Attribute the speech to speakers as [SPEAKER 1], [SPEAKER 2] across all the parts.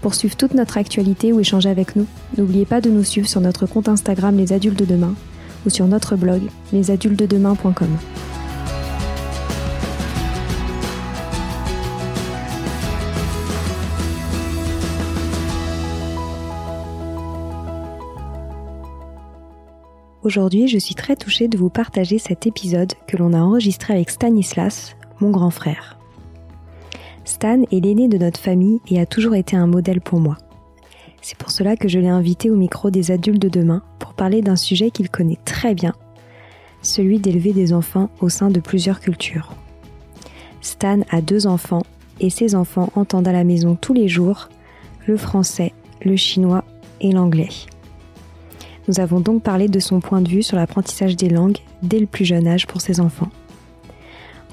[SPEAKER 1] Pour suivre toute notre actualité ou échanger avec nous, n'oubliez pas de nous suivre sur notre compte Instagram Les Adultes de Demain ou sur notre blog lesadultesdedemain.com. Aujourd'hui, je suis très touchée de vous partager cet épisode que l'on a enregistré avec Stanislas, mon grand frère. Stan est l'aîné de notre famille et a toujours été un modèle pour moi. C'est pour cela que je l'ai invité au micro des adultes de demain pour parler d'un sujet qu'il connaît très bien, celui d'élever des enfants au sein de plusieurs cultures. Stan a deux enfants et ses enfants entendent à la maison tous les jours le français, le chinois et l'anglais. Nous avons donc parlé de son point de vue sur l'apprentissage des langues dès le plus jeune âge pour ses enfants.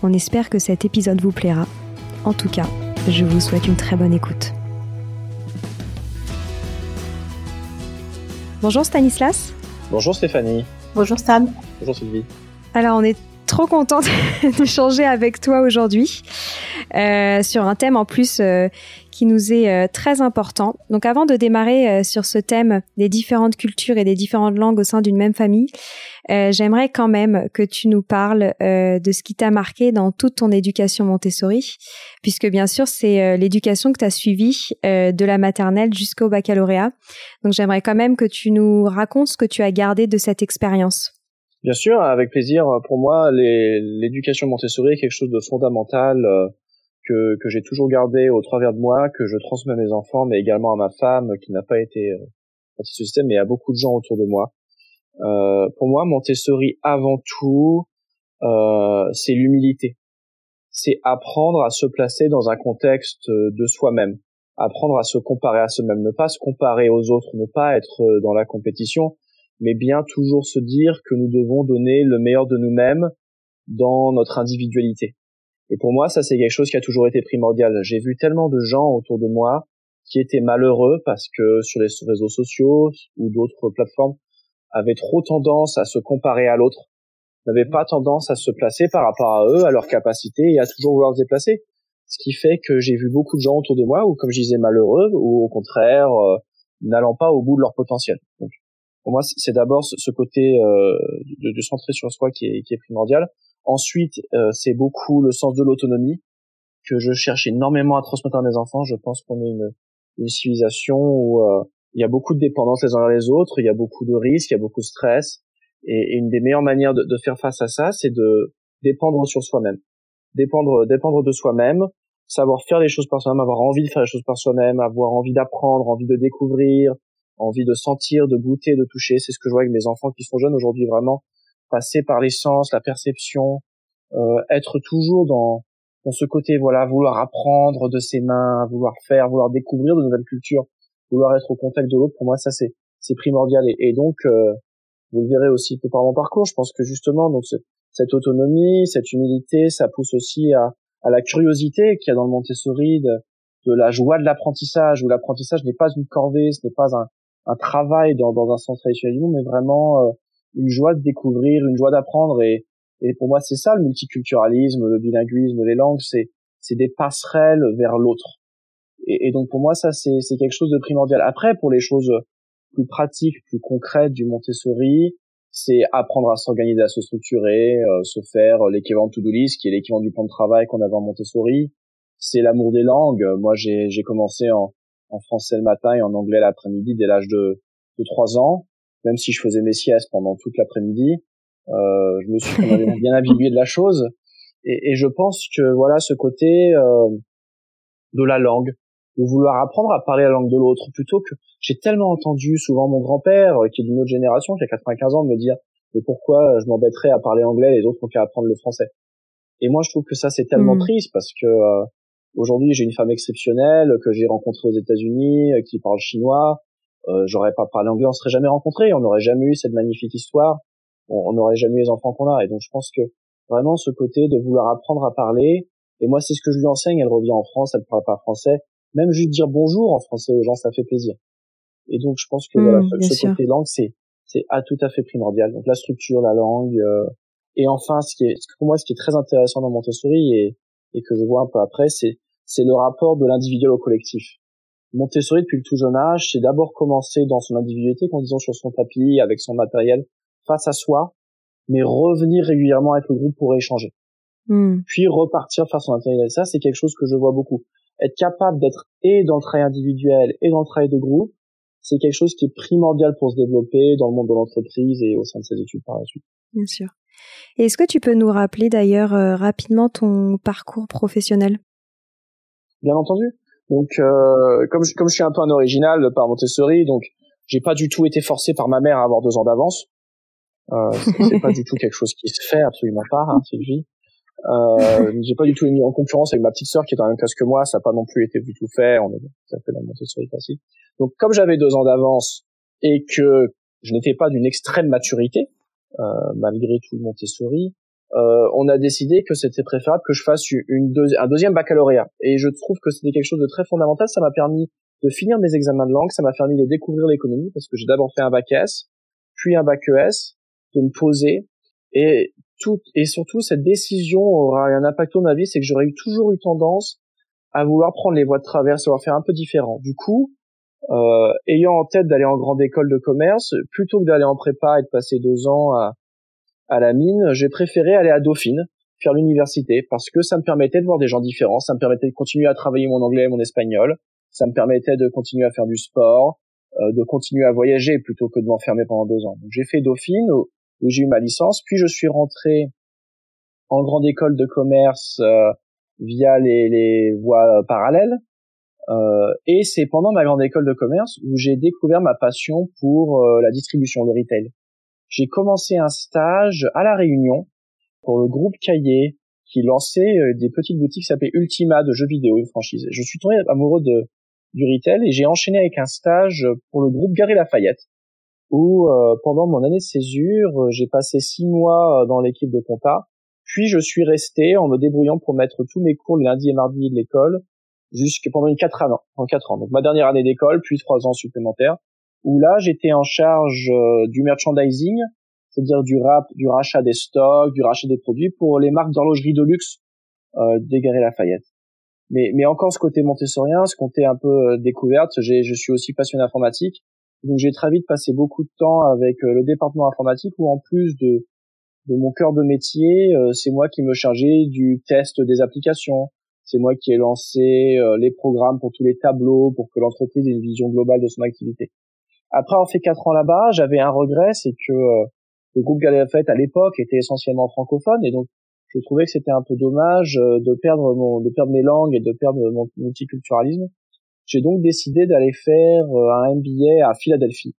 [SPEAKER 1] On espère que cet épisode vous plaira en tout cas, je vous souhaite une très bonne écoute. Bonjour Stanislas.
[SPEAKER 2] Bonjour Stéphanie.
[SPEAKER 3] Bonjour Stan.
[SPEAKER 2] Bonjour Sylvie.
[SPEAKER 1] Alors on est trop contente d'échanger avec toi aujourd'hui euh, sur un thème en plus euh, qui nous est euh, très important. Donc avant de démarrer sur ce thème des différentes cultures et des différentes langues au sein d'une même famille, j'aimerais quand même que tu nous parles de ce qui t'a marqué dans toute ton éducation Montessori, puisque bien sûr c'est l'éducation que tu as suivie de la maternelle jusqu'au baccalauréat. Donc j'aimerais quand même que tu nous racontes ce que tu as gardé de cette expérience.
[SPEAKER 2] Bien sûr, avec plaisir. Pour moi, l'éducation Montessori est quelque chose de fondamental euh, que, que j'ai toujours gardé au travers de moi, que je transmets à mes enfants, mais également à ma femme qui n'a pas été euh, dans ce système, mais à beaucoup de gens autour de moi. Euh, pour moi, Montessori, avant tout, euh, c'est l'humilité. C'est apprendre à se placer dans un contexte de soi-même, apprendre à se comparer à soi-même, ne pas se comparer aux autres, ne pas être dans la compétition, mais bien toujours se dire que nous devons donner le meilleur de nous-mêmes dans notre individualité. Et pour moi, ça c'est quelque chose qui a toujours été primordial. J'ai vu tellement de gens autour de moi qui étaient malheureux parce que sur les réseaux sociaux ou d'autres plateformes avaient trop tendance à se comparer à l'autre, n'avaient pas tendance à se placer par rapport à eux, à leur capacité et à toujours vouloir se déplacer. Ce qui fait que j'ai vu beaucoup de gens autour de moi, ou comme je disais malheureux, ou au contraire, euh, n'allant pas au bout de leur potentiel. Donc, pour moi, c'est d'abord ce côté euh, de, de, centrer sur soi qui est, qui est primordial. Ensuite, euh, c'est beaucoup le sens de l'autonomie que je cherche énormément à transmettre à mes enfants. Je pense qu'on est une, une civilisation où euh, il y a beaucoup de dépendance les uns vers les autres, il y a beaucoup de risques, il y a beaucoup de stress. Et, et une des meilleures manières de, de faire face à ça, c'est de dépendre sur soi-même, dépendre, dépendre de soi-même, savoir faire les choses par soi-même, avoir envie de faire les choses par soi-même, avoir envie d'apprendre, envie de découvrir, envie de sentir, de goûter, de toucher. C'est ce que je vois avec mes enfants qui sont jeunes aujourd'hui, vraiment passer par les sens, la perception, euh, être toujours dans dans ce côté, voilà, vouloir apprendre de ses mains, vouloir faire, vouloir découvrir de nouvelles cultures, vouloir être au contact de l'autre. Pour moi, ça c'est c'est primordial. Et, donc, euh, vous le verrez aussi peu par mon parcours. Je pense que justement, donc cette autonomie, cette humilité, ça pousse aussi à, à la curiosité qu'il y a dans le Montessori, de, de la joie de l'apprentissage, où l'apprentissage n'est pas une corvée, ce n'est pas un, un travail dans, dans un sens traditionnel mais vraiment euh, une joie de découvrir, une joie d'apprendre. Et, et pour moi, c'est ça le multiculturalisme, le bilinguisme, les langues, c'est c'est des passerelles vers l'autre. Et, donc pour moi, ça c'est c'est quelque chose de primordial. Après, pour les choses plus pratiques, plus concrètes du Montessori, c'est apprendre à s'organiser, à se structurer, euh, se faire l'équivalent de to-do qui est l'équivalent du plan de travail qu'on avait en Montessori. C'est l'amour des langues. Moi, j'ai j'ai commencé en en français le matin et en anglais l'après-midi dès l'âge de, de 3 ans, même si je faisais mes siestes pendant toute l'après-midi. Euh, je me suis bien habitué de la chose. Et, et, je pense que voilà ce côté euh, de la langue, de vouloir apprendre à parler la langue de l'autre, plutôt que j'ai tellement entendu souvent mon grand-père, qui est d'une autre génération, qui a 95 ans, me dire mais pourquoi je m'embêterais à parler anglais, les autres ont qu'à apprendre le français? Et moi je trouve que ça c'est tellement hmm. triste parce que euh, aujourd'hui j'ai une femme exceptionnelle que j'ai rencontrée aux États-Unis, qui parle chinois. Euh, j'aurais pas parlé anglais, on serait jamais rencontrés, on n'aurait jamais eu cette magnifique histoire on n'aurait jamais eu les enfants qu'on a. Et donc je pense que vraiment ce côté de vouloir apprendre à parler, et moi c'est ce que je lui enseigne, elle revient en France, elle ne parle pas français, même juste dire bonjour en français aux gens, ça fait plaisir. Et donc je pense que voilà, mmh, ce côté langue, c'est c'est à tout à fait primordial. Donc la structure, la langue, euh, et enfin ce qui est pour moi ce qui est très intéressant dans Montessori et, et que je vois un peu après, c'est c'est le rapport de l'individuel au collectif. Montessori depuis le tout jeune âge, c'est d'abord commencer dans son individualité, en disant sur son tapis avec son matériel, face à soi, mais revenir régulièrement avec le groupe pour échanger. Hmm. Puis repartir faire son intérêt. Ça, c'est quelque chose que je vois beaucoup. Être capable d'être et dans le travail individuel et dans le travail de groupe, c'est quelque chose qui est primordial pour se développer dans le monde de l'entreprise et au sein de ses études par la suite.
[SPEAKER 1] Bien sûr. Est-ce que tu peux nous rappeler d'ailleurs euh, rapidement ton parcours professionnel?
[SPEAKER 2] Bien entendu. Donc, euh, comme, je, comme je suis un peu un original par Montessori, donc j'ai pas du tout été forcé par ma mère à avoir deux ans d'avance. Euh, c'est pas du tout quelque chose qui se fait, absolument pas, hein, Sylvie. Euh, j'ai pas du tout mis en concurrence avec ma petite sœur qui est dans la même classe que moi, ça n'a pas non plus été du tout fait, on est ça fait dans le Montessori facile. Donc comme j'avais deux ans d'avance et que je n'étais pas d'une extrême maturité, euh, malgré tout le Montessori, euh, on a décidé que c'était préférable que je fasse une un deuxième baccalauréat. Et je trouve que c'était quelque chose de très fondamental, ça m'a permis de finir mes examens de langue, ça m'a permis de découvrir l'économie, parce que j'ai d'abord fait un bac S, puis un bac ES, de me poser et tout et surtout cette décision aura un impact sur ma vie, c'est que j'aurais toujours eu tendance à vouloir prendre les voies de traverse, vouloir faire un peu différent. Du coup, euh, ayant en tête d'aller en grande école de commerce, plutôt que d'aller en prépa et de passer deux ans à, à la mine, j'ai préféré aller à Dauphine, faire l'université, parce que ça me permettait de voir des gens différents, ça me permettait de continuer à travailler mon anglais et mon espagnol, ça me permettait de continuer à faire du sport, euh, de continuer à voyager plutôt que de m'enfermer pendant deux ans. J'ai fait Dauphine, où j'ai eu ma licence. Puis je suis rentré en grande école de commerce euh, via les, les voies parallèles. Euh, et c'est pendant ma grande école de commerce où j'ai découvert ma passion pour euh, la distribution, le retail. J'ai commencé un stage à la Réunion pour le groupe Cahier qui lançait euh, des petites boutiques qui s'appelaient Ultima de jeux vidéo, une franchise. Je suis tombé amoureux de du retail et j'ai enchaîné avec un stage pour le groupe Gary Lafayette où euh, pendant mon année de césure, euh, j'ai passé six mois euh, dans l'équipe de compta, puis je suis resté en me débrouillant pour mettre tous mes cours le lundi et mardi de l'école jusque pendant une quatre ans, en quatre ans. Donc ma dernière année d'école, puis trois ans supplémentaires, où là j'étais en charge du merchandising, c'est-à-dire du rap, du rachat des stocks, du rachat des produits pour les marques d'horlogerie de luxe euh, des Lafayette. Mais, mais encore ce côté montessorien, ce côté un peu découverte, j'ai, je suis aussi passionné informatique donc j'ai très vite passé beaucoup de temps avec euh, le département informatique où en plus de, de mon cœur de métier, euh, c'est moi qui me chargeais du test des applications. C'est moi qui ai lancé euh, les programmes pour tous les tableaux pour que l'entreprise ait une vision globale de son activité. Après avoir fait quatre ans là-bas, j'avais un regret, c'est que le groupe Galafet à l'époque était essentiellement francophone et donc je trouvais que c'était un peu dommage de perdre mon, de perdre mes langues et de perdre mon multiculturalisme. J'ai donc décidé d'aller faire euh, un MBA à Philadelphie,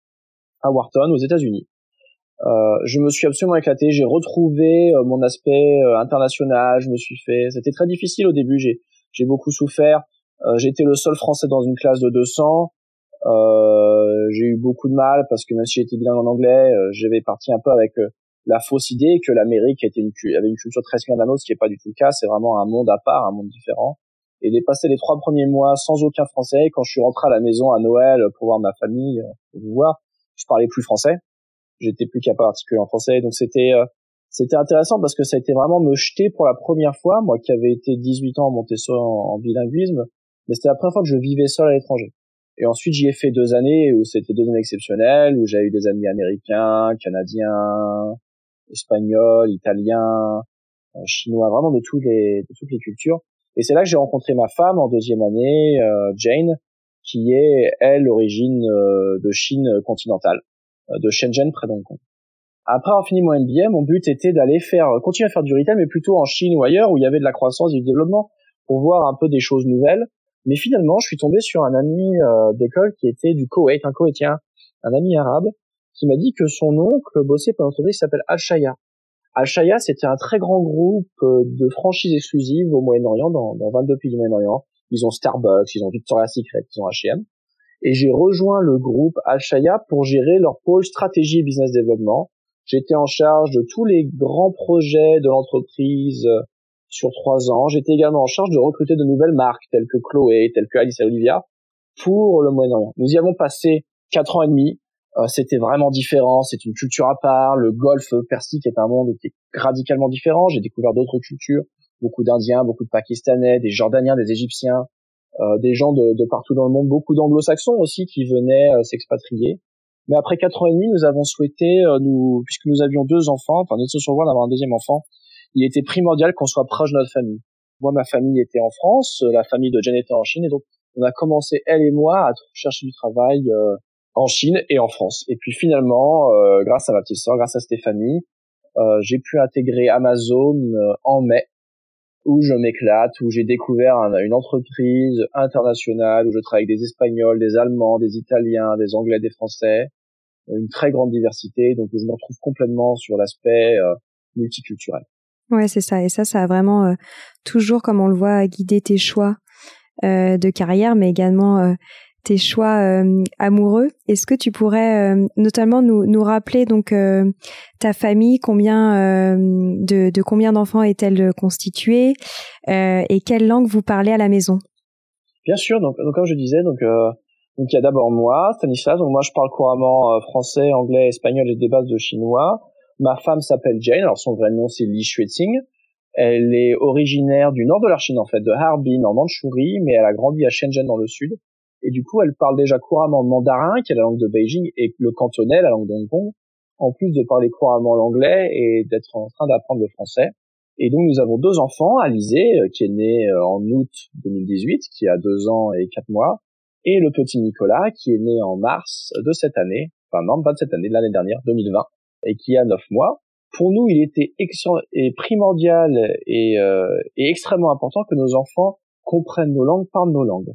[SPEAKER 2] à Wharton, aux États-Unis. Euh, je me suis absolument éclaté. J'ai retrouvé euh, mon aspect international. Je me suis fait. C'était très difficile au début. J'ai j'ai beaucoup souffert. J'étais le seul Français dans une classe de 200. J'ai eu beaucoup de mal parce que même si j'étais bien en anglais, j'avais parti un peu avec la fausse idée que l'Amérique était une, avait une culture très similaire à la ce qui n'est pas du tout le cas. C'est vraiment un monde à part, un monde différent et j'ai passé les trois premiers mois sans aucun français. Quand je suis rentré à la maison à Noël pour voir ma famille, euh, pour vous voir, je parlais plus français. J'étais plus capable d'articuler en français. Donc c'était euh, c'était intéressant parce que ça a été vraiment me jeter pour la première fois, moi qui avais été 18 ans monté en, en bilinguisme, mais c'était la première fois que je vivais seul à l'étranger. Et ensuite, j'y ai fait deux années où c'était deux années exceptionnelles, où j'ai eu des amis américains, canadiens, espagnols, italiens, euh, chinois, vraiment de toutes les, de toutes les cultures. Et c'est là que j'ai rencontré ma femme en deuxième année, euh, Jane, qui est, elle, origine euh, de Chine continentale, de Shenzhen, près d'Hong Kong. Après avoir fini mon MBA, mon but était d'aller faire, continuer à faire du retail, mais plutôt en Chine ou ailleurs où il y avait de la croissance et du développement pour voir un peu des choses nouvelles. Mais finalement, je suis tombé sur un ami euh, d'école qui était du Koweït, un Koweïtien, un ami arabe, qui m'a dit que son oncle bossait pour une entreprise qui s'appelle Al-Shaya. Al-Shaya, c'était un très grand groupe euh, de franchises exclusives au Moyen-Orient, dans, dans 22 pays du Moyen-Orient. Ils ont Starbucks, ils ont Victoria's Secret, ils ont H&M. Et j'ai rejoint le groupe Al-Shaya pour gérer leur pôle stratégie et business développement J'étais en charge de tous les grands projets de l'entreprise euh, sur trois ans. J'étais également en charge de recruter de nouvelles marques telles que Chloé, telles que Alice et Olivia pour le Moyen-Orient. Nous y avons passé quatre ans et demi. Euh, c'était vraiment différent. C'est une culture à part. Le golfe persique est un monde qui est radicalement différent. J'ai découvert d'autres cultures, beaucoup d'Indiens, beaucoup de Pakistanais, des Jordaniens, des Égyptiens, euh, des gens de, de, partout dans le monde, beaucoup d'Anglo-Saxons aussi qui venaient s'expatrier. Mais après quatre ans et demi, nous avons souhaité, euh, nous, puisque nous avions deux enfants, enfin nous étions sur voie d'avoir un deuxième enfant, il était primordial qu'on soit proche de notre famille. Moi, ma famille était en France, euh, la famille de Jen était en Chine, et donc on a commencé elle et moi à chercher du travail euh, en Chine et en France. Et puis finalement, grâce à ma petite sœur, grâce à Stéphanie, j'ai pu intégrer Amazon en mai, où je m'éclate, où j'ai découvert une entreprise internationale, où je travaille avec des Espagnols, des Allemands, des Italiens, des Anglais, des Français, une très grande diversité. Donc je me retrouve complètement sur l'aspect euh, multiculturel.
[SPEAKER 1] Ouais, c'est ça. Et ça, ça a vraiment euh, toujours, comme on le voit, guidé tes choix euh, de carrière, mais également euh, tes choix amoureux. Est-ce que tu pourrais notamment nous, nous rappeler donc ta famille, combien de, de combien d'enfants est-elle constituée et quelle langue vous parlez à la maison?
[SPEAKER 2] Bien sûr. Donc, donc comme je disais, donc donc il y a d'abord moi, Stanislas. Donc moi je parle couramment euh, français, anglais, espagnol et des bases de chinois. Ma femme s'appelle Jane. Alors son vrai nom c'est Li Xueting. Elle est originaire du nord de la Chine en fait, de Harbin en Mandchourie, mais elle a grandi à Shenzhen dans le sud. Et du coup elle parle déjà couramment le mandarin, qui est la langue de Beijing, et le cantonais, la langue de Hong Kong, en plus de parler couramment l'anglais et d'être en train d'apprendre le français. Et donc nous avons deux enfants, Alizé, euh, qui est né euh, en août 2018, qui a deux ans et quatre mois, et le petit Nicolas qui est né en mars de cette année, enfin non pas de cette année, de l'année dernière, 2020, et qui a neuf mois. Pour nous, il était et primordial et, euh, et extrêmement important que nos enfants comprennent nos langues, parlent nos langues.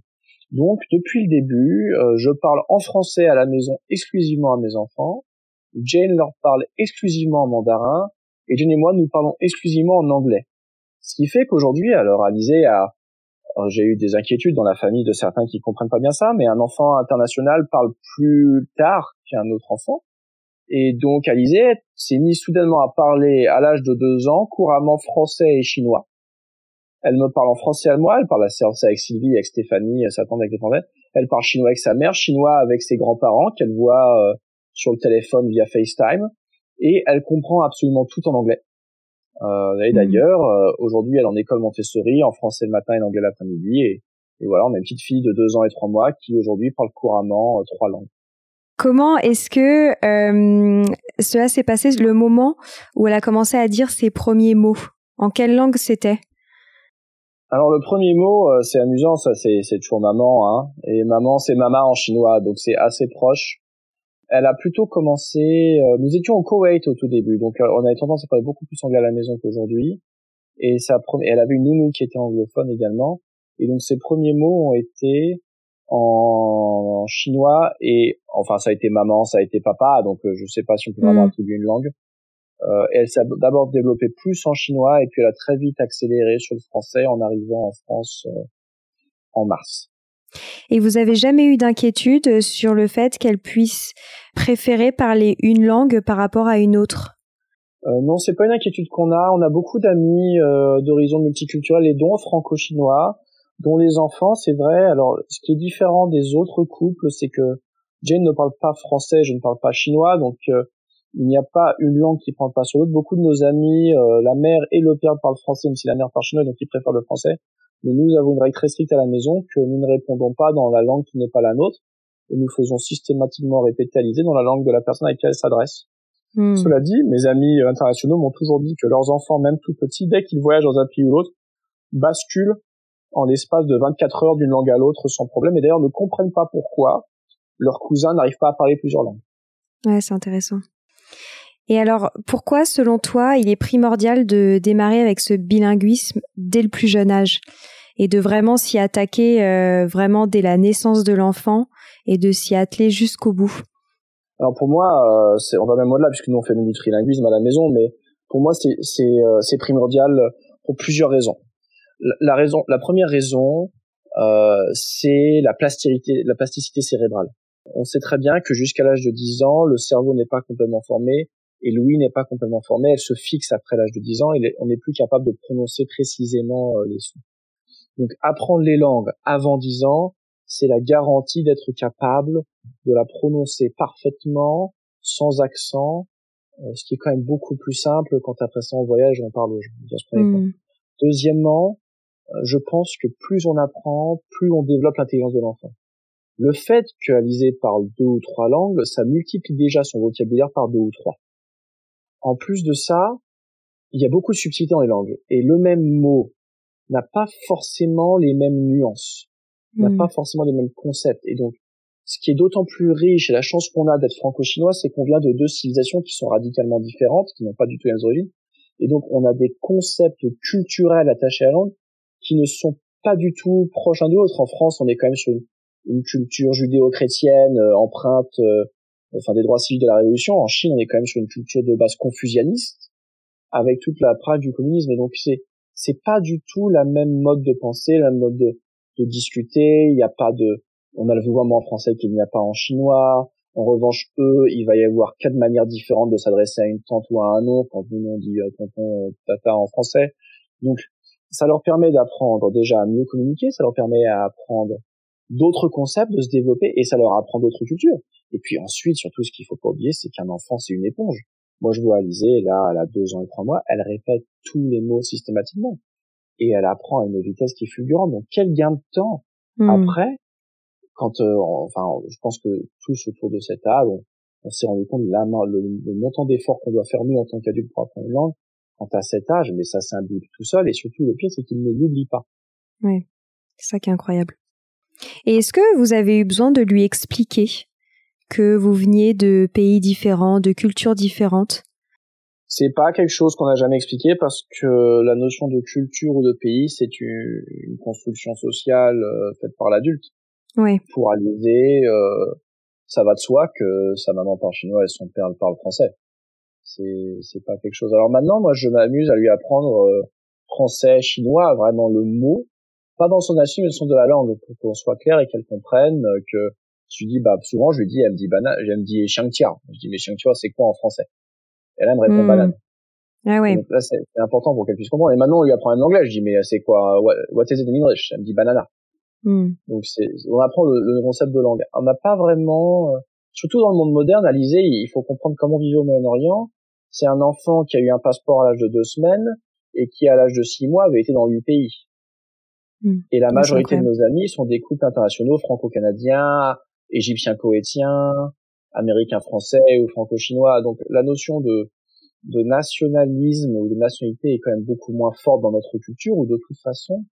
[SPEAKER 2] Donc depuis le début, euh, je parle en français à la maison exclusivement à mes enfants. Jane leur parle exclusivement en mandarin et Jane et moi nous parlons exclusivement en anglais. Ce qui fait qu'aujourd'hui, alors Alizé a j'ai eu des inquiétudes dans la famille de certains qui comprennent pas bien ça, mais un enfant international parle plus tard qu'un autre enfant. Et donc, Alizé s'est mise soudainement à parler à l'âge de deux ans couramment français et chinois. Elle me parle en français à moi, elle parle à français avec Sylvie, avec Stéphanie, sa tante avec les Elle parle chinois avec sa mère, chinois avec ses grands-parents qu'elle voit euh, sur le téléphone via FaceTime. Et elle comprend absolument tout en anglais. Euh, et mmh. d'ailleurs, euh, aujourd'hui, elle est en école Montessori, en français le matin et en anglais l'après-midi. Et, et, voilà, on a une petite fille de deux ans et trois mois qui aujourd'hui parle couramment euh, trois langues.
[SPEAKER 1] Comment est-ce que euh, cela s'est passé le moment où elle a commencé à dire ses premiers mots? En quelle langue c'était?
[SPEAKER 2] Alors le premier mot, c'est amusant, ça c'est toujours maman, hein. Et maman, c'est mama en chinois, donc c'est assez proche elle a plutôt commencé. Euh, nous étions au Koweït au tout début, donc euh, on avait tendance à parler beaucoup plus anglais à la maison qu'aujourd'hui. Et ça, elle avait une nounou qui était anglophone également. Et donc ses premiers mots ont été en, chinois et enfin ça a été maman, ça a été papa. Donc euh, je sais pas si on peut vraiment mm. attribuer une langue. Euh, elle s'est d'abord développée plus en chinois et puis elle a très vite accéléré sur le français en arrivant en France en mars.
[SPEAKER 1] Et vous avez jamais eu d'inquiétude sur le fait qu'elle puisse préférer parler une langue par rapport à une autre?
[SPEAKER 2] Euh, non, c'est pas une inquiétude qu'on a. On a beaucoup d'amis euh, d'horizons multiculturels et dont franco-chinois, dont les enfants, c'est vrai. Alors, ce qui est différent des autres couples, c'est que Jane ne parle pas français, je ne parle pas chinois, donc euh, il n'y a pas une langue qui prend pas sur l'autre. Beaucoup de nos amis, euh, la mère et le père parlent français, même si la mère parle chinois, donc ils préfèrent le français mais nous avons une règle très stricte à la maison que nous ne répondons pas dans la langue qui n'est pas la nôtre, et nous faisons systématiquement répéter dans la langue de la personne à laquelle elle s'adresse. Hmm. Cela dit, mes amis internationaux m'ont toujours dit que leurs enfants, même tout petits, dès qu'ils voyagent dans un pays ou l'autre, basculent en l'espace de 24 heures d'une langue à l'autre sans problème, et d'ailleurs ne comprennent pas pourquoi leurs cousins n'arrivent pas à parler plusieurs langues.
[SPEAKER 1] Ouais, c'est intéressant. Et alors, pourquoi, selon toi, il est primordial de démarrer avec ce bilinguisme dès le plus jeune âge et de vraiment s'y attaquer euh, vraiment dès la naissance de l'enfant et de s'y atteler jusqu'au bout?
[SPEAKER 2] Alors pour moi, euh, c'est, on va même au-delà puisque nous on fait du trilinguisme à la maison, mais pour moi c'est, c'est, euh, c'est primordial pour plusieurs raisons. La, raison, la première raison, euh, c'est la plasticité, la plasticité cérébrale. On sait très bien que jusqu'à l'âge de 10 ans, le cerveau n'est pas complètement formé et l'ouïe n'est pas complètement formée, elle se fixe après l'âge de 10 ans et on n'est plus capable de prononcer précisément euh, les sons. Donc apprendre les langues avant 10 ans, c'est la garantie d'être capable de la prononcer parfaitement, sans accent, euh, ce qui est quand même beaucoup plus simple quand après ça en voyage on parle aux gens. Mmh. Deuxièmement, je pense que plus on apprend, plus on développe l'intelligence de l'enfant. Le fait qu'Alizé parle deux ou trois langues, ça multiplie déjà son vocabulaire par deux ou trois. En plus de ça, il y a beaucoup de subtilités dans les langues. Et le même mot n'a pas forcément les mêmes nuances, n'a hmm. pas forcément les mêmes concepts. Et donc, ce qui est d'autant plus riche et la chance qu'on a d'être franco-chinois, c'est qu'on vient de deux civilisations qui sont radicalement différentes, qui n'ont pas du tout les mêmes origines. Et donc, on a des concepts culturels attachés à la langue qui ne sont pas du tout proches l'un de l'autre. En France, on est quand même sur une, culture judéo-chrétienne euh, empreinte euh, enfin des droits civils de la Révolution. En Chine, on est quand même sur une culture de base confucianiste, avec toute la prague du communisme. Et donc c'est c'est pas du tout la même mode de penser, la même mode de, de discuter. Il n'y a pas de, on a le vouvoiement en français qu'il n'y a pas en chinois. En revanche, eux, il va y avoir quatre manières différentes de s'adresser à une tante ou à un oncle quand nous on dit euh, tonton, euh, tata en français. Donc, ça leur permet d'apprendre déjà à mieux communiquer, ça leur permet à apprendre d'autres concepts, de se développer, et ça leur apprend d'autres cultures. Et puis ensuite, surtout, ce qu'il faut pas oublier, c'est qu'un enfant, c'est une éponge. Moi, je vois Alizé, là, elle a deux ans et trois mois, elle répète tous les mots systématiquement. Et elle apprend à une vitesse qui est fulgurante. Donc, quel gain de temps hmm. après, quand, euh, enfin, je pense que tous autour de cette table, on, s'est rendu compte de la, le, le montant d'effort qu'on doit faire nous en tant qu'adulte pour apprendre une langue. Quand à cet âge, mais ça s'imbibe tout seul. Et surtout, le pire, c'est qu'il ne l'oublie pas.
[SPEAKER 1] Oui, c'est ça qui est incroyable. Et est-ce que vous avez eu besoin de lui expliquer que vous veniez de pays différents, de cultures différentes?
[SPEAKER 2] C'est pas quelque chose qu'on n'a jamais expliqué parce que la notion de culture ou de pays, c'est une, construction sociale euh, faite par l'adulte.
[SPEAKER 1] Oui.
[SPEAKER 2] Pour Alizé, euh, ça va de soi que sa maman parle chinois et son père parle français. C'est c'est pas quelque chose. Alors maintenant, moi, je m'amuse à lui apprendre euh, français, chinois, vraiment le mot, pas dans son assiette, mais dans son de la langue, pour qu'on soit clair et qu'elle comprenne que je lui dis, bah, souvent, je lui dis, elle me dit banane, elle me dit xiangtia. Je dis, mais xiangtia, c'est quoi en français? Et là, elle me répond hmm. banane.
[SPEAKER 1] Ah ouais.
[SPEAKER 2] Donc là, c'est important pour qu'elle puisse comprendre. Et maintenant, on lui apprend un anglais. Je dis, mais c'est quoi, what, is it in English? Elle me dit banana.
[SPEAKER 1] Hmm.
[SPEAKER 2] Donc c'est, on apprend le, le, concept de langue. On n'a pas vraiment, euh, surtout dans le monde moderne, Alizé, il faut comprendre comment vivre au Moyen-Orient. C'est un enfant qui a eu un passeport à l'âge de deux semaines et qui, à l'âge de six mois, avait été dans huit pays. Hmm. Et la majorité de nos amis sont des couples internationaux franco-canadiens, égyptien coétien, américain français ou franco-chinois. Donc la notion de, de nationalisme ou de nationalité est quand même beaucoup moins forte dans notre culture ou de toute façon,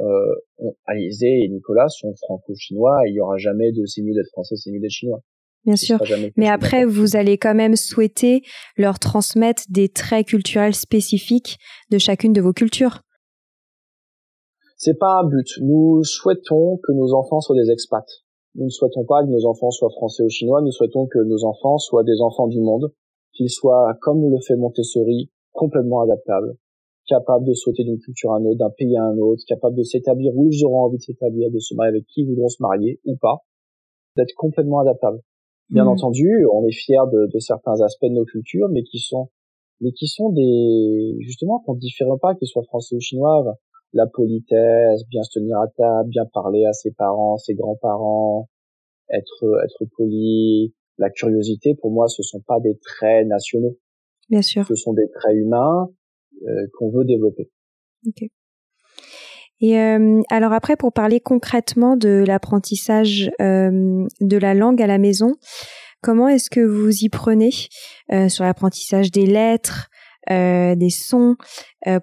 [SPEAKER 2] euh, Alizé et Nicolas sont franco-chinois et il y aura jamais de c'est mieux d'être français, c'est mieux d'être chinois.
[SPEAKER 1] Bien sûr. Mais après, vous allez quand même souhaiter leur transmettre des traits culturels spécifiques de chacune de vos cultures.
[SPEAKER 2] C'est pas un but. Nous souhaitons que nos enfants soient des expats. Nous ne souhaitons pas que nos enfants soient français ou chinois, nous souhaitons que nos enfants soient des enfants du monde, qu'ils soient, comme le fait Montessori, complètement adaptables, capables de sauter d'une culture à une autre, d'un pays à un autre, capables de s'établir où ils auront envie de s'établir, de se marier avec qui ils voudront se marier ou pas, d'être complètement adaptables. Bien mmh. entendu, on est fiers de, de, certains aspects de nos cultures, mais qui sont, mais qui sont des, justement, qu'on ne différencie pas, qu'ils soient français ou chinois, la politesse, bien se tenir à table, bien parler à ses parents, ses grands-parents, être être poli, la curiosité pour moi ce sont pas des traits nationaux.
[SPEAKER 1] Bien sûr.
[SPEAKER 2] Ce sont des traits humains euh, qu'on veut développer.
[SPEAKER 1] OK. Et euh, alors après, pour parler concrètement de l'apprentissage euh, de la langue à la maison, comment est-ce que vous y prenez sur l'apprentissage des lettres, des sons,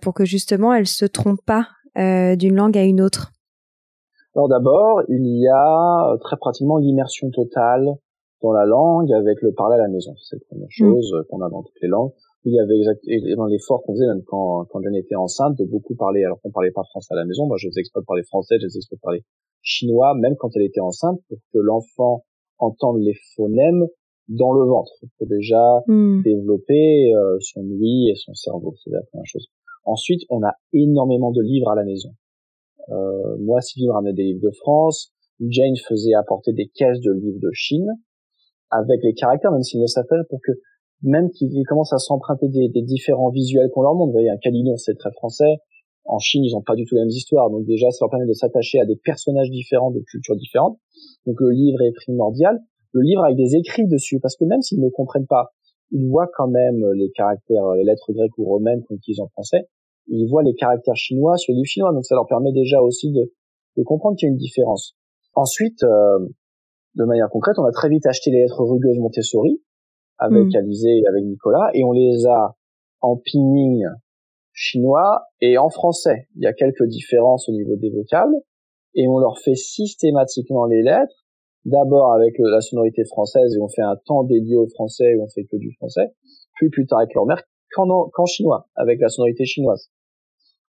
[SPEAKER 1] pour que justement elles se trompent pas euh, d'une langue à une autre?
[SPEAKER 2] Alors d'abord, il y a euh, très pratiquement l'immersion totale dans la langue avec le parler à la maison. C'est la première mm. chose qu'on a dans toutes les langues. Il y avait exactement l'effort qu'on faisait même quand, quand Jeanne était enceinte de beaucoup parler alors qu'on parlait pas français à la maison. Moi, je faisais exprès de parler français, je faisais exprès de parler chinois, même quand elle était enceinte, pour que l'enfant entende les phonèmes dans le ventre, pour déjà mm. développer euh, son ouïe et son cerveau. C'est la première chose. Ensuite, on a énormément de livres à la maison. Euh, moi, Sylvie me ramenait des livres de France. Jane faisait apporter des caisses de livres de Chine avec les caractères, même s'ils ne savent pas, pour que même qu'ils commencent à s'emprunter des, des, différents visuels qu'on leur montre. Vous voyez, un Calidon, c'est très français. En Chine, ils n'ont pas du tout les mêmes histoires. Donc déjà, ça leur permet de s'attacher à des personnages différents, de cultures différentes. Donc le livre est primordial. Le livre avec des écrits dessus, parce que même s'ils ne comprennent pas, ils voient quand même les caractères, les lettres grecques ou romaines qu'on utilise en français. Ils voient les caractères chinois sur le livre chinois. Donc ça leur permet déjà aussi de, de comprendre qu'il y a une différence. Ensuite, euh, de manière concrète, on a très vite acheté les lettres rugueuses Montessori avec mm. Alizé et avec Nicolas et on les a en pinyin chinois et en français. Il y a quelques différences au niveau des vocables et on leur fait systématiquement les lettres d'abord avec la sonorité française et on fait un temps dédié au français où on fait que du français, puis plus tard avec leur mère qu'en chinois, avec la sonorité chinoise.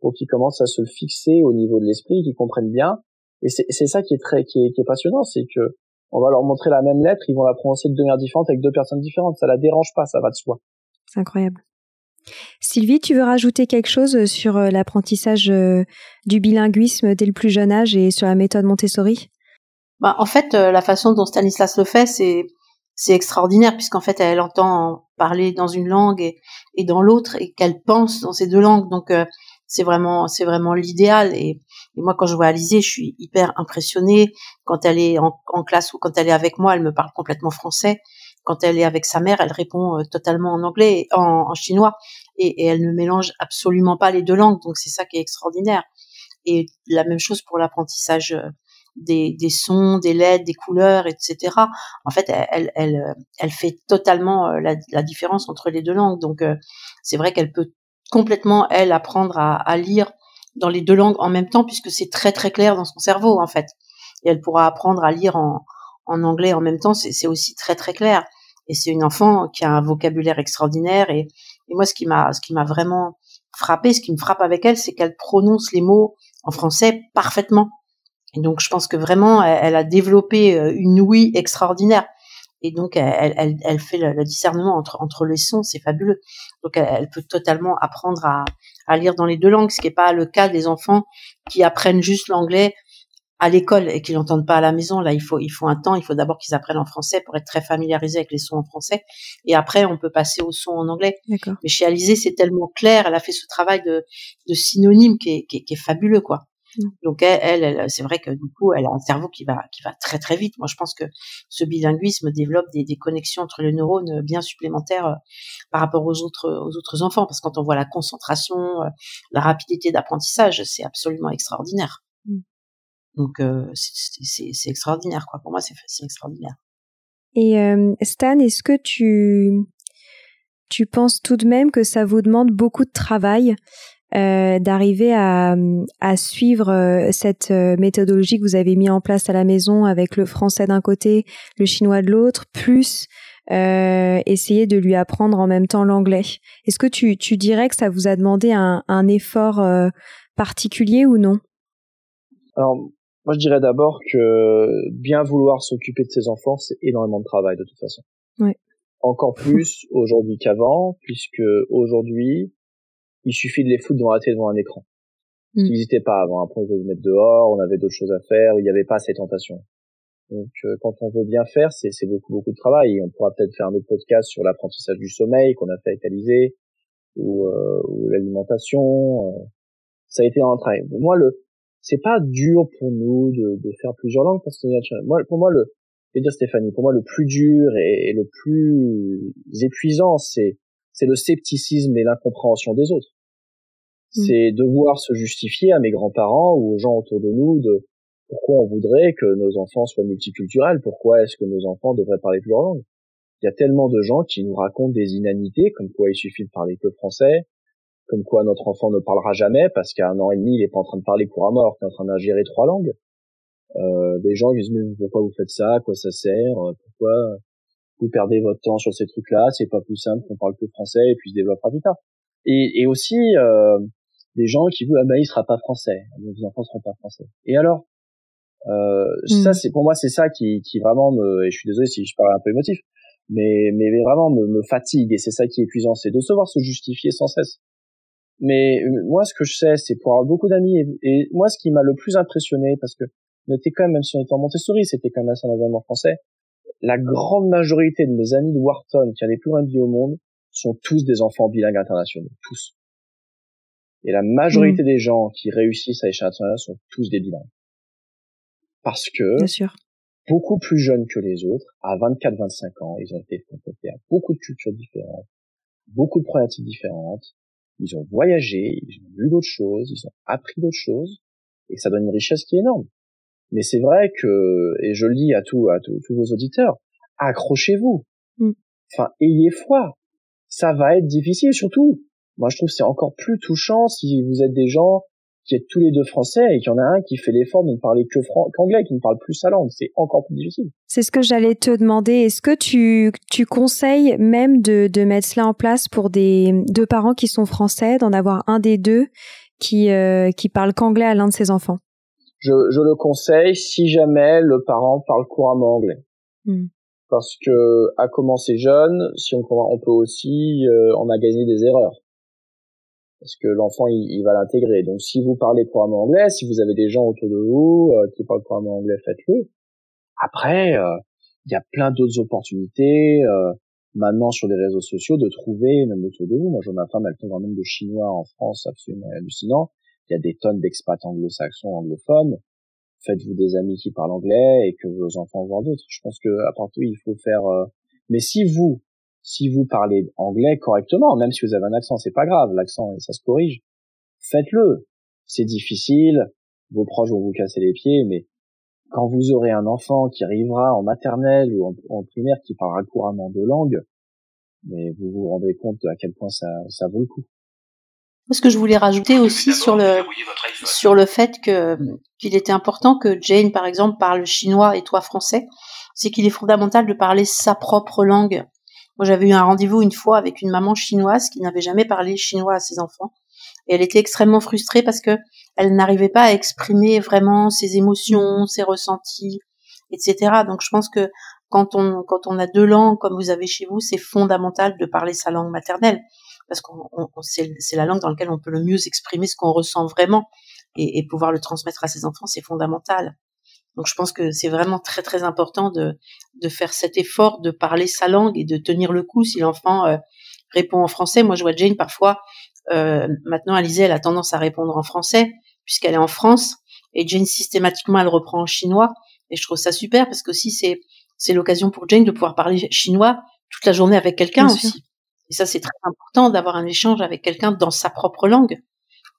[SPEAKER 2] Pour qu'ils commencent à se fixer au niveau de l'esprit, qu'ils comprennent bien. Et c'est ça qui est très, qui est, qui est passionnant, c'est que on va leur montrer la même lettre, ils vont la prononcer de deux manières différentes avec deux personnes différentes. Ça la dérange pas, ça va de soi.
[SPEAKER 1] C'est incroyable. Sylvie, tu veux rajouter quelque chose sur euh, l'apprentissage euh, du bilinguisme dès le plus jeune âge et sur la méthode Montessori?
[SPEAKER 3] Bah, En fait, euh, la façon dont Stanislas le fait, c'est c'est extraordinaire puisqu'en fait, elle entend parler dans une langue et, et dans l'autre et qu'elle pense dans ces deux langues. Donc, c'est vraiment c'est vraiment l'idéal et, moi quand je vois Alizée je suis hyper impressionnée quand elle est en, classe ou quand elle est avec moi elle me parle complètement français quand elle est avec sa mère elle répond euh, totalement en anglais en, chinois et, elle ne mélange absolument pas les deux langues donc c'est ça qui est extraordinaire et la même chose pour l'apprentissage euh, des, sons, des lettres, des couleurs, etc. En fait, elle, elle, elle fait totalement euh, la, différence entre les deux langues. Donc, c'est vrai qu'elle peut complètement, elle, apprendre à, lire dans les deux langues en même temps, puisque c'est très très clair dans son cerveau, en fait. Et elle pourra apprendre à lire en, anglais en même temps, c'est aussi très très clair. Et c'est une enfant qui a un vocabulaire extraordinaire. Et, et moi, ce qui m'a ce qui m'a vraiment frappé, ce qui me frappe avec elle, c'est qu'elle prononce les mots en français parfaitement. Et donc, je pense que vraiment, elle a développé euh, une ouïe extraordinaire et donc elle, elle, elle fait le, discernement entre, entre les sons, c'est fabuleux. Donc elle, peut totalement apprendre à, à, lire dans les deux langues, ce qui n'est pas le cas des enfants qui apprennent juste l'anglais à l'école et qui l'entendent pas à la maison. Là, il faut il faut un temps. Il faut d'abord qu'ils apprennent en français pour être très familiarisés avec les sons en français, et après on peut passer aux sons en anglais. Mais chez Alizé, c'est tellement clair. Elle a fait ce travail de, de synonyme qui est, qui est, qui est fabuleux, quoi. Mm. Donc elle, elle, c'est vrai que du coup, elle a un cerveau qui va qui va très très vite. Moi, je pense que ce bilinguisme développe des, des connexions entre les neurones bien supplémentaires euh, par rapport aux autres aux autres enfants. Parce que quand on voit la concentration, euh, la rapidité d'apprentissage, c'est absolument extraordinaire. Mm. Donc euh, c'est extraordinaire quoi. Pour moi, c'est extraordinaire.
[SPEAKER 1] Et Stan, est-ce que tu tu penses tout de même que ça vous demande beaucoup de travail euh, d'arriver à, à, suivre euh, cette euh, méthodologie que vous avez mis en place à la maison avec le français d'un côté, le chinois de l'autre, plus euh, essayer de lui apprendre en même temps l'anglais. Est-ce que tu, tu, dirais que ça vous a demandé un, un effort particulier ou non?
[SPEAKER 2] Alors, moi je dirais d'abord que bien vouloir s'occuper de ses enfants, c'est énormément de travail de toute façon.
[SPEAKER 1] Ouais.
[SPEAKER 2] Encore plus aujourd'hui qu'avant, puisque aujourd'hui, il suffit de les foutre devant la télé devant un écran. Mm. Ils n'hésitaient pas avant. Après, on devait les mettre dehors, on avait d'autres choses à faire, il n'y avait pas ces tentations. Donc, euh, quand on veut bien faire, c'est beaucoup, beaucoup de travail. Et on pourra peut-être faire un autre podcast sur l'apprentissage du sommeil qu'on a fait avec Alizé, ou, euh, ou l'alimentation. Euh. Ça a été un travail. moi, le, c'est pas dur pour nous de, de faire plusieurs langues parce que moi, pour moi, le, je vais dire Stéphanie, pour moi, le plus dur et le plus épuisant, c'est c'est le scepticisme et l'incompréhension des autres. Mm. C'est devoir se justifier à mes grands-parents ou aux gens autour de nous de pourquoi on voudrait que nos enfants soient multiculturels, pourquoi est-ce que nos enfants devraient parler plusieurs langues. Il y a tellement de gens qui nous racontent des inanités, comme quoi il suffit de parler que français, comme quoi notre enfant ne parlera jamais parce qu'à un an et demi il est pas en train de parler couramment alors qu'il est en train d'ingérer trois langues. Euh, des gens qui disent mais pourquoi vous faites ça, à quoi ça sert, pourquoi? Vous perdez votre temps sur ces trucs-là, c'est pas plus simple qu'on parle que français et puis se développera plus tard. Et, et aussi euh, des gens qui vous ah ben il sera pas français, vos enfants seront pas français. Et alors euh, ça hmm. c'est pour moi c'est ça qui, qui vraiment me et je suis désolé si je parle un peu émotif, mais mais, vraiment me, me fatigue et c'est ça qui est épuisant, c'est de se voir se justifier sans cesse. Mais euh, moi ce que je sais c'est pour avoir beaucoup d'amis et, et, moi ce qui m'a le plus impressionné parce que on était quand même même si on était en Montessori c'était quand même assez un environnement français la grande majorité de mes amis de Wharton qui allaient plus loin de vie au monde sont tous des enfants bilingues internationaux, tous. Et la majorité mm. des gens qui réussissent à l'échelle internationale sont tous des bilingues. Parce que,
[SPEAKER 1] Bien sûr.
[SPEAKER 2] beaucoup plus jeunes que les autres, à 24-25 ans, ils ont été confrontés à beaucoup de cultures différentes, beaucoup de problématiques différentes, ils ont voyagé, ils ont vu d'autres choses, ils ont appris d'autres choses, et ça donne une richesse qui est énorme. Mais c'est vrai que, et je le dis à tous, à tous, vos auditeurs, accrochez-vous. Mm. Enfin, ayez foi. Ça va être difficile, surtout. Moi, je trouve que c'est encore plus touchant si vous êtes des gens qui êtes tous les deux français et qu'il y en a un qui fait l'effort de ne parler que qu'anglais, qui ne parle plus sa langue. C'est encore plus difficile.
[SPEAKER 1] C'est ce que j'allais te demander. Est-ce que tu, tu conseilles même de, de mettre cela en place pour des deux parents qui sont français, d'en avoir un des deux qui, euh, qui parle qu'anglais à l'un de ses enfants?
[SPEAKER 2] Je, je, le conseille si jamais le parent parle couramment anglais. Hmm. Parce que à commencer jeune, si on, on peut aussi euh, en gagné des erreurs. Parce que l'enfant il, il, va l'intégrer. Donc si vous parlez couramment anglais, si vous avez des gens autour de vous euh, qui parlent couramment anglais, faites-le. Après, euh, il y a plein d'autres opportunités euh, maintenant sur les réseaux sociaux de trouver même autour de vous. Moi, je ma femme, elle tombe un nombre de Chinois en France absolument hallucinant il y a des tonnes d'expats anglo-saxons, anglophones. Faites-vous des amis qui parlent anglais et que vos enfants voient d'autres. Je pense que à part tout, il faut faire. Euh, mais si vous, si vous parlez anglais correctement, même si vous avez un accent, c'est pas grave, l'accent ça se corrige. Faites-le. C'est difficile. Vos proches vont vous casser les pieds, mais quand vous aurez un enfant qui arrivera en maternelle ou en, primaire qui parlera couramment deux langues, mais vous vous rendez compte à quel point ça, ça vaut le coup.
[SPEAKER 3] Ce que je voulais rajouter aussi sur le sur le fait que qu'il était important que Jane, par exemple, parle chinois et toi français, c'est qu'il est fondamental de parler sa propre langue. Moi, j'avais eu un rendez-vous une fois avec une maman chinoise qui n'avait jamais parlé chinois à ses enfants, et elle était extrêmement frustrée parce que elle n'arrivait pas à exprimer vraiment ses émotions, ses ressentis, etc. Donc, je pense que quand on quand on a deux langues comme vous avez chez vous, c'est fondamental de parler sa langue maternelle parce qu'on c'est la langue dans laquelle on peut le mieux exprimer ce qu'on ressent vraiment et, et, pouvoir le transmettre à ses enfants, c'est fondamental. Donc je pense que c'est vraiment très très important de, de faire cet effort de parler sa langue et de tenir le coup si l'enfant euh, répond en français. Moi je vois Jane parfois, euh, maintenant Alizée elle a tendance à répondre en français puisqu'elle est en France et Jane systématiquement elle reprend en chinois et je trouve ça super parce que aussi c'est c'est l'occasion pour Jane de pouvoir parler chinois toute la journée avec quelqu'un aussi. Et ça, c'est très important d'avoir un échange avec quelqu'un dans sa propre langue.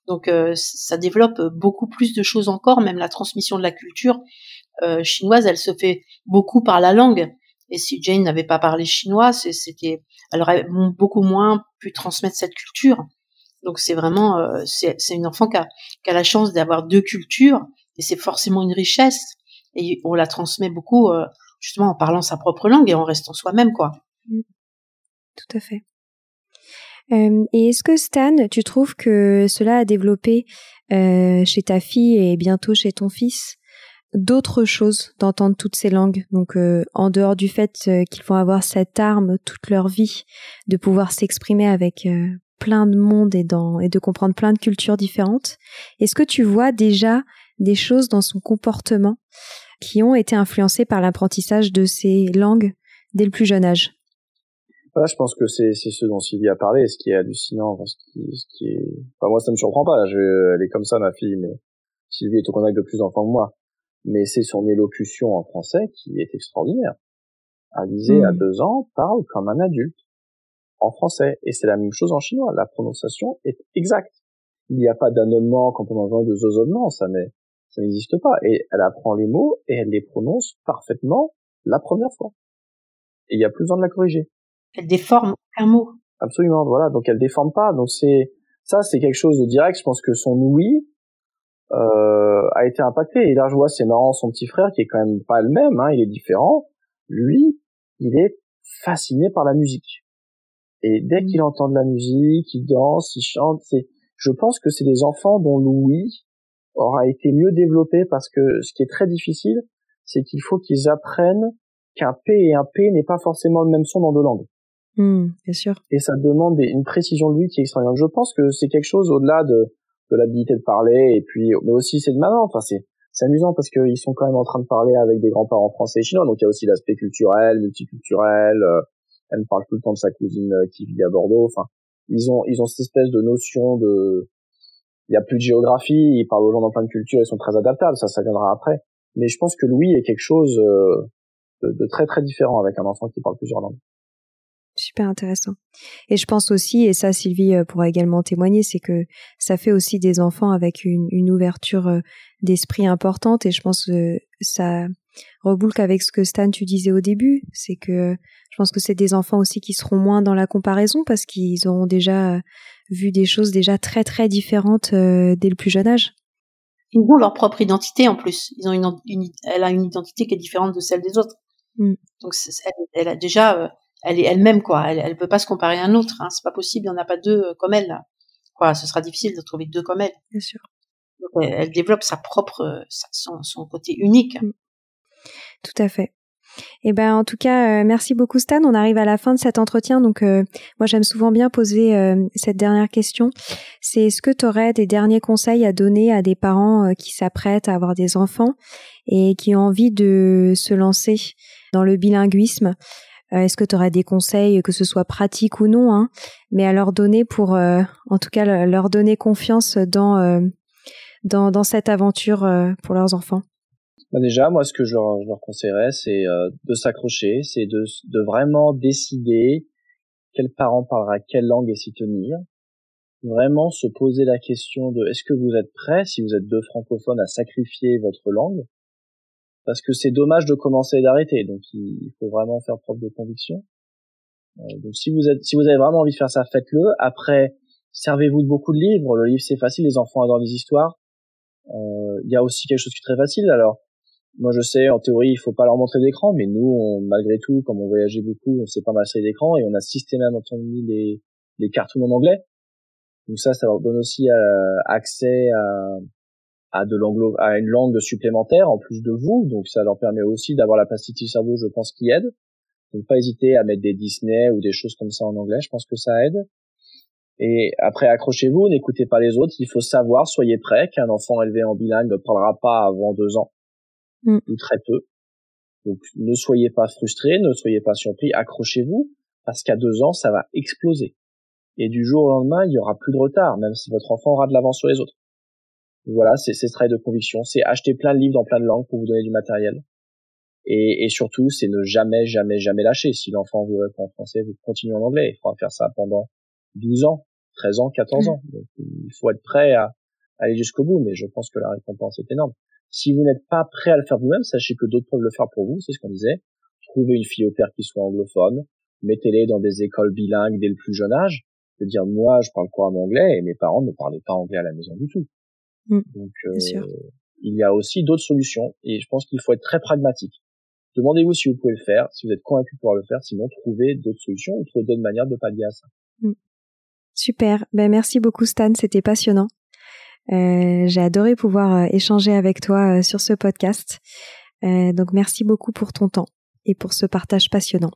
[SPEAKER 3] Donc, euh, ça développe beaucoup plus de choses encore. Même la transmission de la culture euh, chinoise, elle se fait beaucoup par la langue. Et si Jane n'avait pas parlé chinois, c'était, elle aurait beaucoup moins pu transmettre cette culture. Donc, c'est vraiment, euh, c'est une enfant qui a, qui a la chance d'avoir deux cultures, et c'est forcément une richesse. Et on la transmet beaucoup, euh, justement, en parlant sa propre langue et en restant soi-même, quoi.
[SPEAKER 1] Tout à fait. Euh, et est-ce que Stan, tu trouves que cela a développé euh, chez ta fille et bientôt chez ton fils d'autres choses d'entendre toutes ces langues? Donc euh, en dehors du fait qu'ils vont avoir cette arme toute leur vie de pouvoir s'exprimer avec plein de monde et, et de comprendre plein de cultures différentes, est-ce que tu vois déjà des choses dans son comportement qui ont été influencées par l'apprentissage de ces langues dès le plus jeune âge?
[SPEAKER 2] Voilà, je pense que c'est c'est ce dont Sylvie a parlé, ce qui est hallucinant, ce qui, ce qui est. Enfin, moi, ça me surprend pas. Je, elle est comme ça, ma fille, mais Sylvie est au contact de plus d'enfants que moi. Mais c'est son élocution en français qui est extraordinaire. Alizé, à hmm. deux ans, parle comme un adulte en français, et c'est la même chose en chinois. La prononciation est exacte. Il n'y a pas d'annonnement quand on entend de zozonnement, ça n'est, ça n'existe pas. Et elle apprend les mots et elle les prononce parfaitement la première fois. Et il n'y a plus besoin de la corriger.
[SPEAKER 3] Elle déforme un mot.
[SPEAKER 2] Absolument, voilà. Donc elle déforme pas. Donc c'est ça, c'est quelque chose de direct. Je pense que son oui euh, a été impacté. Et là, je vois, c'est marrant, son petit frère qui est quand même pas le même. Hein, il est différent. Lui, il est fasciné par la musique. Et dès qu'il entend de la musique, il danse, il chante. C'est, je pense que c'est des enfants dont l'ouïe aura été mieux développé parce que ce qui est très difficile, c'est qu'il faut qu'ils apprennent qu'un P et un P n'est pas forcément le même son dans deux langues.
[SPEAKER 1] Sûr.
[SPEAKER 2] Et ça demande une précision de lui qui est extraordinaire. Je pense que c'est quelque chose au-delà de, de l'habilité de parler et puis, mais aussi c'est de maman. Enfin, c'est, c'est amusant parce qu'ils sont quand même en train de parler avec des grands-parents français et chinois. Donc il y a aussi l'aspect culturel, multiculturel. Euh, elle parle tout le temps de sa cousine euh, qui vit à Bordeaux. Enfin, ils ont ils ont cette espèce de notion de il y a plus de géographie, ils parlent aux gens dans plein de cultures, ils sont très adaptables, ça ça viendra après. Mais je pense que Louis est quelque chose euh, de, de très très différent avec un enfant qui parle plusieurs langues.
[SPEAKER 1] Super intéressant. Et je pense aussi, et ça Sylvie euh, pourra également témoigner, c'est que ça fait aussi des enfants avec une, une ouverture euh, d'esprit importante. Et je pense que ça reboule qu'avec ce que Stan tu disais au début, c'est que je pense que c'est des enfants aussi qui seront moins dans la comparaison parce qu'ils auront déjà vu des choses déjà très très différentes euh, dès le plus jeune âge.
[SPEAKER 3] Ils ont leur propre identité en plus. Ils ont une, elle a une identité qui est différente de celle des autres. Mm. Donc elle, elle, a déjà elle est elle-même quoi. Elle, elle peut pas se comparer à un autre. Hein. C'est pas possible. Il y en a pas deux euh, comme elle. Quoi, ce sera difficile de trouver deux comme elle.
[SPEAKER 1] Bien sûr.
[SPEAKER 3] elle, développe sa propre, euh, son, son côté unique. Mm.
[SPEAKER 1] Tout à fait. Eh ben, en tout cas, euh, merci beaucoup Stan. On arrive à la fin de cet entretien, donc moi j'aime souvent bien poser cette dernière question. C'est est-ce que tu aurais des derniers conseils à donner à des parents qui s'apprêtent à avoir des enfants et qui ont envie de se lancer dans le bilinguisme? Est-ce que tu aurais des conseils, que ce soit pratique ou non, hein, mais à leur donner pour, euh, en tout cas, leur donner confiance dans, euh, dans, cette aventure pour leurs enfants?
[SPEAKER 2] Bah Déjà, moi, ce que je leur, conseillerais, c'est de s'accrocher, c'est de, de vraiment décider quel parent parlera quelle langue et s'y tenir. Vraiment se poser la question de est-ce que vous êtes prêts, si vous êtes deux francophones, à sacrifier votre langue? Parce que c'est dommage de commencer et d'arrêter. Donc il faut vraiment faire preuve de conviction. Euh, donc si vous êtes, si vous avez vraiment envie de faire ça, faites-le. Après, servez-vous de beaucoup de livres. Le livre c'est facile, les enfants adorent les histoires. Euh, il y a aussi quelque chose qui est très facile. Alors moi je sais, en théorie, il faut pas leur montrer d'écran, mais nous, on, malgré tout, comme on voyageait beaucoup, on sait pas mal d'écran et on a systématiquement mis les, les cartoons en anglais. Donc ça, ça leur donne aussi euh, accès à, à de l'anglo à une langue supplémentaire en plus de vous, donc ça leur permet aussi d'avoir la plasticité du cerveau, je pense, qui aide. Donc pas hésiter à mettre des Disney ou des choses comme ça en anglais, je pense que ça aide. Et après, accrochez-vous, n'écoutez pas les autres. Il faut savoir, soyez prêts, qu'un enfant élevé en bilingue ne parlera pas avant deux ans, mm. ou très peu. Donc ne soyez pas frustrés, ne soyez pas surpris, accrochez-vous, parce qu'à deux ans, ça va exploser. Et du jour au lendemain, il y aura plus de retard, même si votre enfant aura de l'avance sur les autres. Voilà, c'est ce travail de conviction, c'est acheter plein de livres dans plein de langues pour vous donner du matériel. Et, et surtout, c'est ne jamais, jamais, jamais lâcher. Si l'enfant vous répond en français, vous continuez en anglais. Il faudra faire ça pendant 12 ans, 13 ans, 14 ans. Donc, il faut être prêt à, aller jusqu'au bout, mais je pense que la récompense est énorme. Si vous n'êtes pas prêt à le faire vous-même, sachez que d'autres peuvent le faire pour vous, c'est ce qu'on disait. Trouvez une fille au père qui soit anglophone, mettez-les dans des écoles bilingues dès le plus jeune âge. De dire, moi, je parle couramment anglais et mes parents ne parlaient pas anglais à la maison du tout.
[SPEAKER 1] Mm.
[SPEAKER 2] Donc, euh, il y a aussi d'autres solutions et je pense qu'il faut être très pragmatique. Demandez-vous si vous pouvez le faire, si vous êtes convaincu de pouvoir le faire, sinon trouvez d'autres solutions ou trouvez d'autres manières de pallier à ça.
[SPEAKER 1] Mm. Super, ben merci beaucoup Stan, c'était passionnant. Euh, j'ai adoré pouvoir euh, échanger avec toi sur ce podcast. Euh, donc merci beaucoup pour ton temps et pour ce partage passionnant.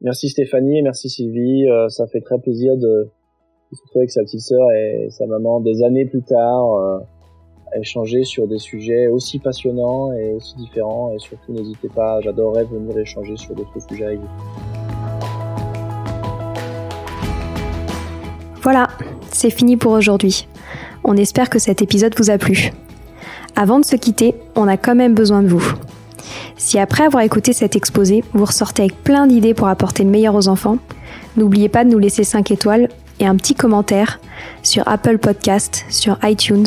[SPEAKER 2] Merci Stéphanie et merci Sylvie. ça fait très plaisir de, se retrouver avec sa petite sœur et sa maman des années plus tard échanger sur des sujets aussi passionnants et aussi différents et surtout n'hésitez pas, j'adorerais venir échanger sur d'autres sujets avec vous.
[SPEAKER 1] Voilà, c'est fini pour aujourd'hui. On espère que cet épisode vous a plu. Avant de se quitter, on a quand même besoin de vous. Si après avoir écouté cet exposé, vous ressortez avec plein d'idées pour apporter le meilleur aux enfants, n'oubliez pas de nous laisser 5 étoiles et un petit commentaire sur Apple Podcast, sur iTunes